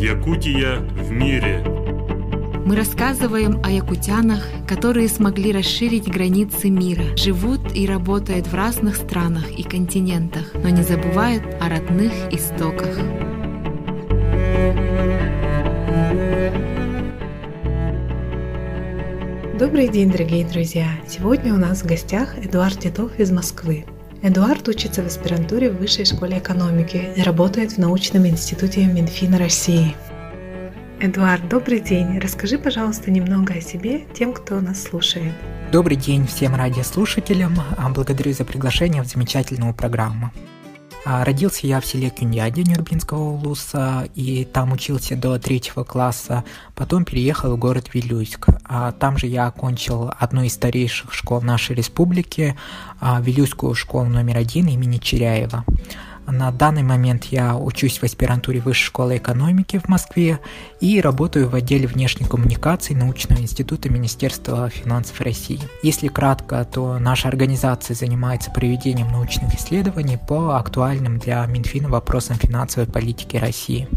Якутия в мире. Мы рассказываем о якутянах, которые смогли расширить границы мира, живут и работают в разных странах и континентах, но не забывают о родных истоках. Добрый день, дорогие друзья! Сегодня у нас в гостях Эдуард Титов из Москвы. Эдуард учится в аспирантуре в Высшей школе экономики и работает в научном институте Минфина России. Эдуард, добрый день. Расскажи, пожалуйста, немного о себе тем, кто нас слушает. Добрый день всем радиослушателям. Благодарю за приглашение в замечательную программу. А, родился я в селе Кюньяде Нюрбинского улуса, и там учился до третьего класса. Потом переехал в город Вилюйск. А там же я окончил одну из старейших школ нашей республики, а, Вилюйскую школу номер один имени Черяева. На данный момент я учусь в аспирантуре Высшей школы экономики в Москве и работаю в отделе внешней коммуникации научного института Министерства финансов России. Если кратко, то наша организация занимается проведением научных исследований по актуальным для Минфина вопросам финансовой политики России.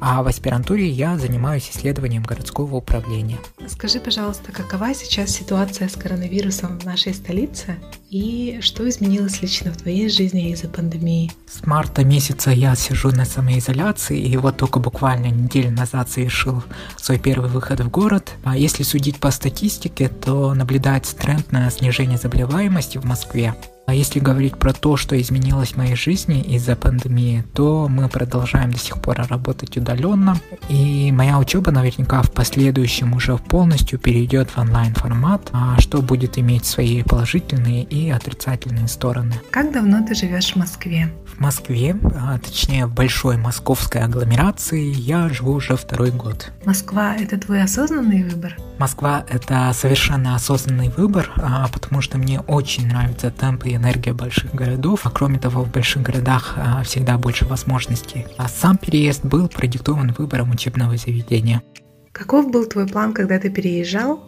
А в аспирантуре я занимаюсь исследованием городского управления. Скажи, пожалуйста, какова сейчас ситуация с коронавирусом в нашей столице и что изменилось лично в твоей жизни из-за пандемии? Марта месяца я сижу на самоизоляции, и вот только буквально неделю назад совершил свой первый выход в город. А если судить по статистике, то наблюдается тренд на снижение заболеваемости в Москве. А если говорить про то, что изменилось в моей жизни из-за пандемии, то мы продолжаем до сих пор работать удаленно. И моя учеба наверняка в последующем уже полностью перейдет в онлайн формат, а что будет иметь свои положительные и отрицательные стороны. Как давно ты живешь в Москве? В Москве, а точнее в большой московской агломерации, я живу уже второй год. Москва – это твой осознанный выбор? Москва – это совершенно осознанный выбор, а, потому что мне очень нравятся темпы и энергия больших городов, а кроме того, в больших городах а, всегда больше возможностей. А сам переезд был продиктован выбором учебного заведения. Каков был твой план, когда ты переезжал?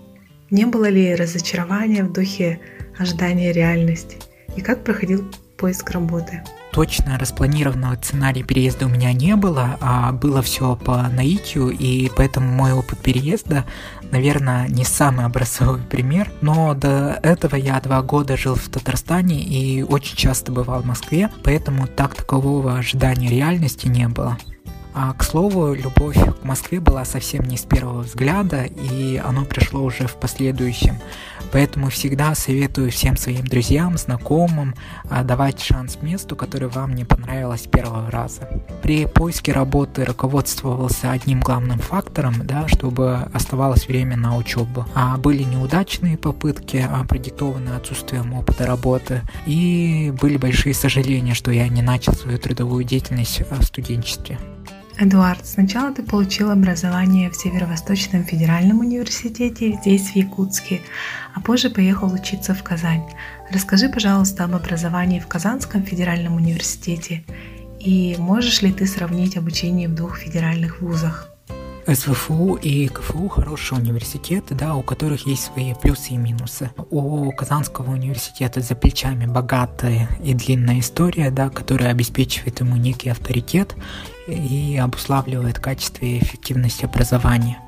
Не было ли разочарования в духе ожидания реальности? И как проходил поиск работы? Точно распланированного сценария переезда у меня не было, а было все по наитию, и поэтому мой опыт переезда, наверное, не самый образцовый пример. Но до этого я два года жил в Татарстане и очень часто бывал в Москве, поэтому так такового ожидания реальности не было. А, к слову, любовь к Москве была совсем не с первого взгляда, и оно пришло уже в последующем. Поэтому всегда советую всем своим друзьям, знакомым а, давать шанс месту, которое вам не понравилось с первого раза. При поиске работы руководствовался одним главным фактором, да, чтобы оставалось время на учебу. А были неудачные попытки, а, продиктованные отсутствием опыта работы, и были большие сожаления, что я не начал свою трудовую деятельность в студенчестве. Эдуард, сначала ты получил образование в Северо-Восточном федеральном университете здесь, в Якутске, а позже поехал учиться в Казань. Расскажи, пожалуйста, об образовании в Казанском федеральном университете и можешь ли ты сравнить обучение в двух федеральных вузах? СВФУ и КФУ хорошие университеты, да, у которых есть свои плюсы и минусы. У Казанского университета за плечами богатая и длинная история, да, которая обеспечивает ему некий авторитет и обуславливает качество и эффективность образования.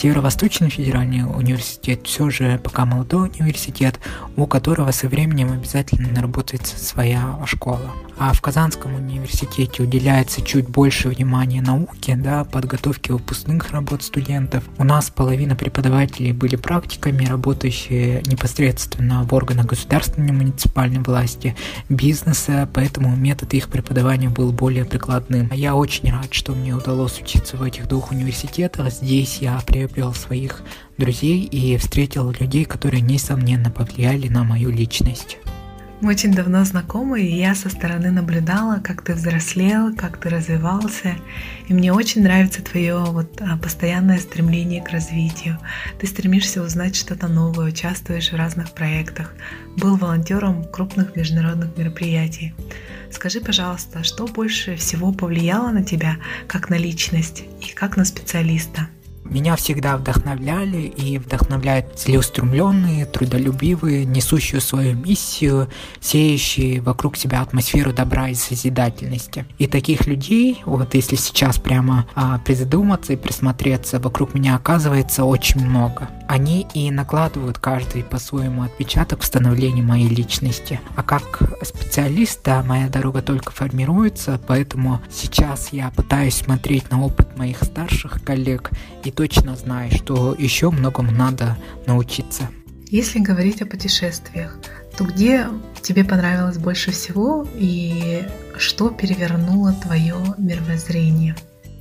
Северо-Восточный федеральный университет все же пока молодой университет, у которого со временем обязательно наработается своя школа. А в Казанском университете уделяется чуть больше внимания науке, да, подготовке выпускных работ студентов. У нас половина преподавателей были практиками, работающие непосредственно в органах государственной муниципальной власти, бизнеса, поэтому метод их преподавания был более прикладным. Я очень рад, что мне удалось учиться в этих двух университетах. Здесь я приобрел приобрел своих друзей и встретил людей, которые, несомненно, повлияли на мою личность. Мы очень давно знакомы, и я со стороны наблюдала, как ты взрослел, как ты развивался. И мне очень нравится твое вот а, постоянное стремление к развитию. Ты стремишься узнать что-то новое, участвуешь в разных проектах, был волонтером крупных международных мероприятий. Скажи, пожалуйста, что больше всего повлияло на тебя как на личность и как на специалиста? Меня всегда вдохновляли и вдохновляют целеустремленные, трудолюбивые, несущие свою миссию, сеющие вокруг себя атмосферу добра и созидательности. И таких людей, вот если сейчас прямо а, призадуматься и присмотреться, вокруг меня оказывается очень много. Они и накладывают каждый по-своему отпечаток в становлении моей личности. А как специалиста моя дорога только формируется, поэтому сейчас я пытаюсь смотреть на опыт моих старших коллег и точно знаю, что еще многому надо научиться. Если говорить о путешествиях, то где тебе понравилось больше всего и что перевернуло твое мировоззрение?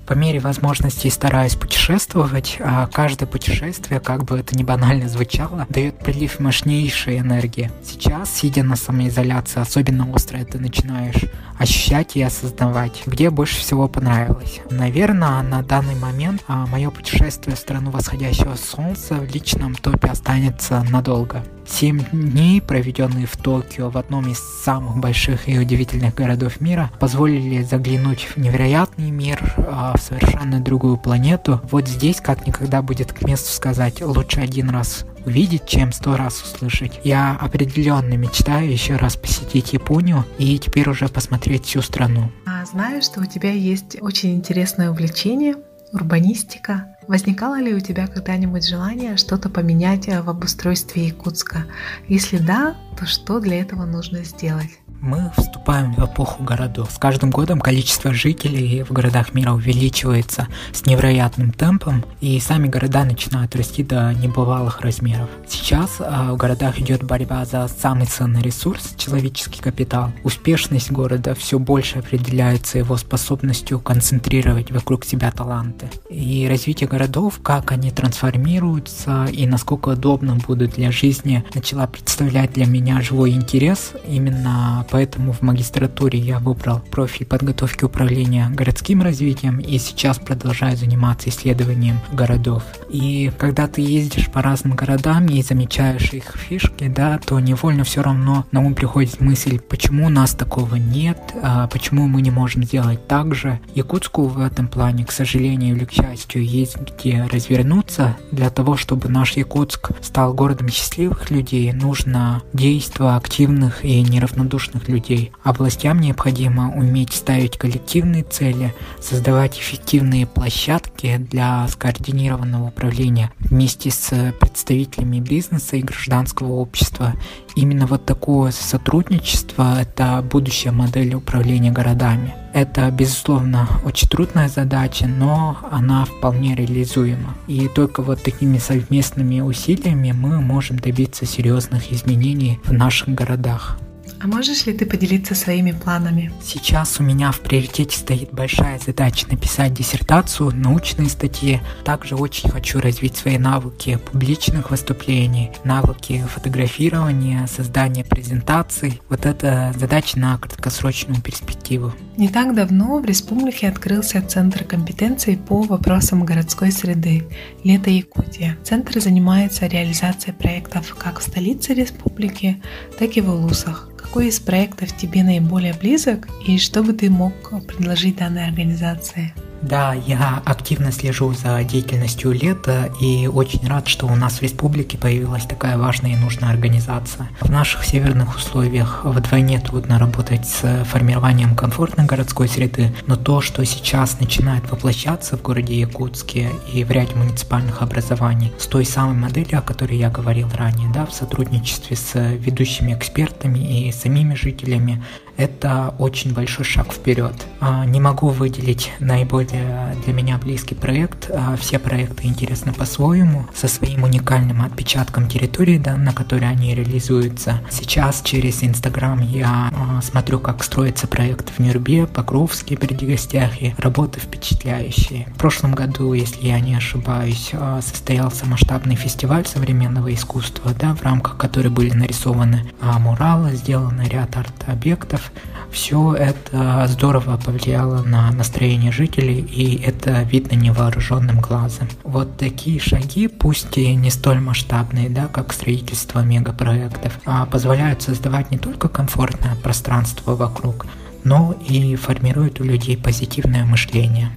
По мере возможностей стараюсь путешествовать, а каждое путешествие, как бы это ни банально звучало, дает прилив мощнейшей энергии. Сейчас, сидя на самоизоляции, особенно остро это начинаешь ощущать и осознавать, где больше всего понравилось. Наверное, на данный момент а, мое путешествие в страну восходящего солнца в личном топе останется надолго. Семь дней, проведенные в Токио, в одном из самых больших и удивительных городов мира, позволили заглянуть в невероятный мир, а, в совершенно другую планету. Вот здесь как никогда будет к месту сказать «лучше один раз увидеть, чем сто раз услышать. Я определенно мечтаю еще раз посетить Японию и теперь уже посмотреть всю страну. А знаю, что у тебя есть очень интересное увлечение урбанистика. Возникало ли у тебя когда-нибудь желание что-то поменять в обустройстве Якутска? Если да, то что для этого нужно сделать? Мы вступаем в эпоху городов. С каждым годом количество жителей в городах мира увеличивается с невероятным темпом, и сами города начинают расти до небывалых размеров. Сейчас э, в городах идет борьба за самый ценный ресурс – человеческий капитал. Успешность города все больше определяется его способностью концентрировать вокруг себя таланты. И развитие городов, как они трансформируются и насколько удобно будут для жизни, начала представлять для меня живой интерес именно поэтому в магистратуре я выбрал профиль подготовки управления городским развитием и сейчас продолжаю заниматься исследованием городов. И когда ты ездишь по разным городам и замечаешь их фишки, да, то невольно все равно на ум приходит мысль, почему у нас такого нет, а почему мы не можем сделать так же. Якутску в этом плане, к сожалению или к счастью, есть где развернуться. Для того, чтобы наш Якутск стал городом счастливых людей, нужно действо активных и неравнодушных людей. Областям необходимо уметь ставить коллективные цели, создавать эффективные площадки для скоординированного управления вместе с представителями бизнеса и гражданского общества. Именно вот такое сотрудничество – это будущая модель управления городами. Это, безусловно, очень трудная задача, но она вполне реализуема. И только вот такими совместными усилиями мы можем добиться серьезных изменений в наших городах. А можешь ли ты поделиться своими планами? Сейчас у меня в приоритете стоит большая задача написать диссертацию, научные статьи. Также очень хочу развить свои навыки публичных выступлений, навыки фотографирования, создания презентаций. Вот это задача на краткосрочную перспективу. Не так давно в республике открылся Центр компетенций по вопросам городской среды «Лето Якутия». Центр занимается реализацией проектов как в столице республики, так и в Улусах. Какой из проектов тебе наиболее близок и что бы ты мог предложить данной организации? Да, я активно слежу за деятельностью лета и очень рад, что у нас в республике появилась такая важная и нужная организация. В наших северных условиях вдвойне трудно работать с формированием комфортной городской среды, но то, что сейчас начинает воплощаться в городе Якутске и в ряде муниципальных образований, с той самой моделью, о которой я говорил ранее, да, в сотрудничестве с ведущими экспертами и самими жителями, это очень большой шаг вперед. А, не могу выделить наиболее для меня близкий проект. А, все проекты интересны по-своему, со своим уникальным отпечатком территории, да, на которой они реализуются. Сейчас через Инстаграм я а, смотрю, как строится проект в Нюрбе, Покровске, Бердигостяхе. Работы впечатляющие. В прошлом году, если я не ошибаюсь, состоялся масштабный фестиваль современного искусства, да, в рамках которой были нарисованы муралы, сделаны ряд арт-объектов, все это здорово повлияло на настроение жителей, и это видно невооруженным глазом. Вот такие шаги, пусть и не столь масштабные, да, как строительство мегапроектов, а позволяют создавать не только комфортное пространство вокруг, но и формируют у людей позитивное мышление.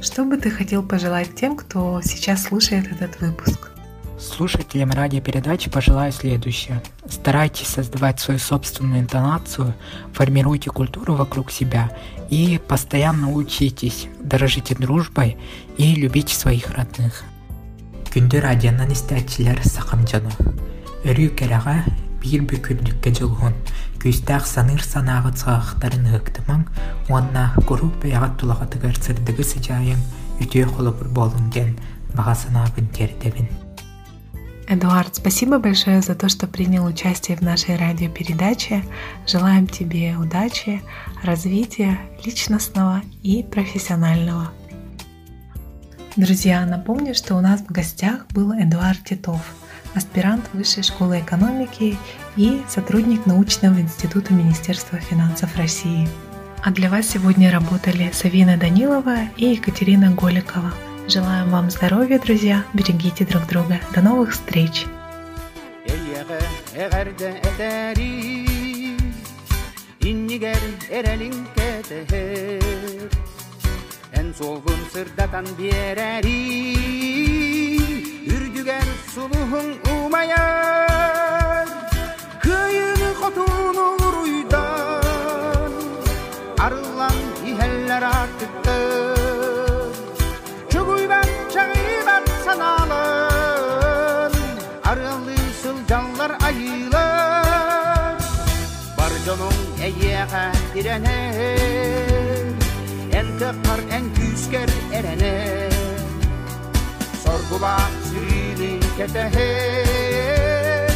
Что бы ты хотел пожелать тем, кто сейчас слушает этот выпуск? Слушателям радиопередачи пожелаю следующее. Старайтесь создавать свою собственную интонацию, формируйте культуру вокруг себя и постоянно учитесь, дорожите дружбой и любите своих родных. Күнді радионан істәтчілер сақамжаны. Өрі кәріға бір бүкірдікке жылғын, күстәқ саныр санағы цағақтарын ғықтымаң, онна күріп бәяғат тұлағатығыр сырдығы сыжайын, үтеу қолы бір болынген, бағасына бін тердебін. Эдуард, спасибо большое за то, что принял участие в нашей радиопередаче. Желаем тебе удачи, развития личностного и профессионального. Друзья, напомню, что у нас в гостях был Эдуард Титов, аспирант Высшей школы экономики и сотрудник научного института Министерства финансов России. А для вас сегодня работали Савина Данилова и Екатерина Голикова. Желаем вам здоровья, друзья. Берегите друг друга. До новых встреч. En solgun sırdatan biereri Ürgüger suluhun umayar direner En tekrar en küsker erener Sorgula sürili keteher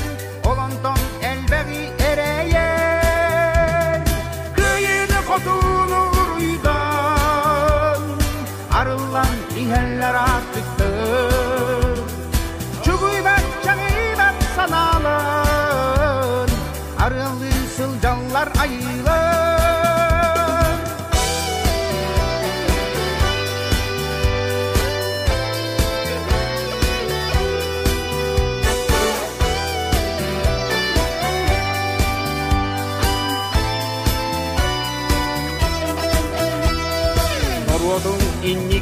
Olandan elbegi ereyer Kıyını kotunur uydan Arılan iheller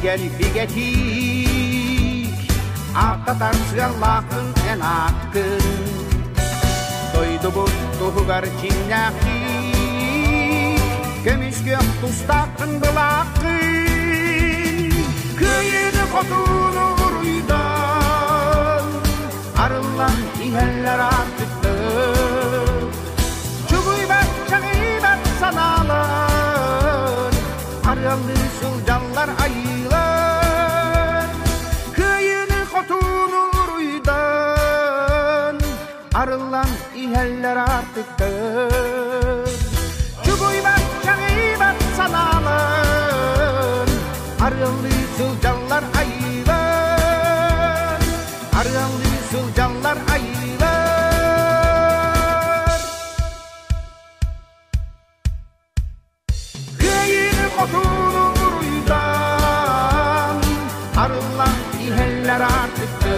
gelip getik. Arkadan sığallakın en hakkın Doydu bu tuhugar çinnaki Kömüş gök tustakın bulakın Köyünü kotunu vuruydan. Arılan iheller artıktı Çuguybat çagıybat sanalar Arılan olan ihaller artık dağın Çubuğuyla canıyla sanalım. Arılı sılcanlar ayılar. Arılı sılcanlar ayılar. Kıyın otunu vuruydan Arılan ihaller artık dağın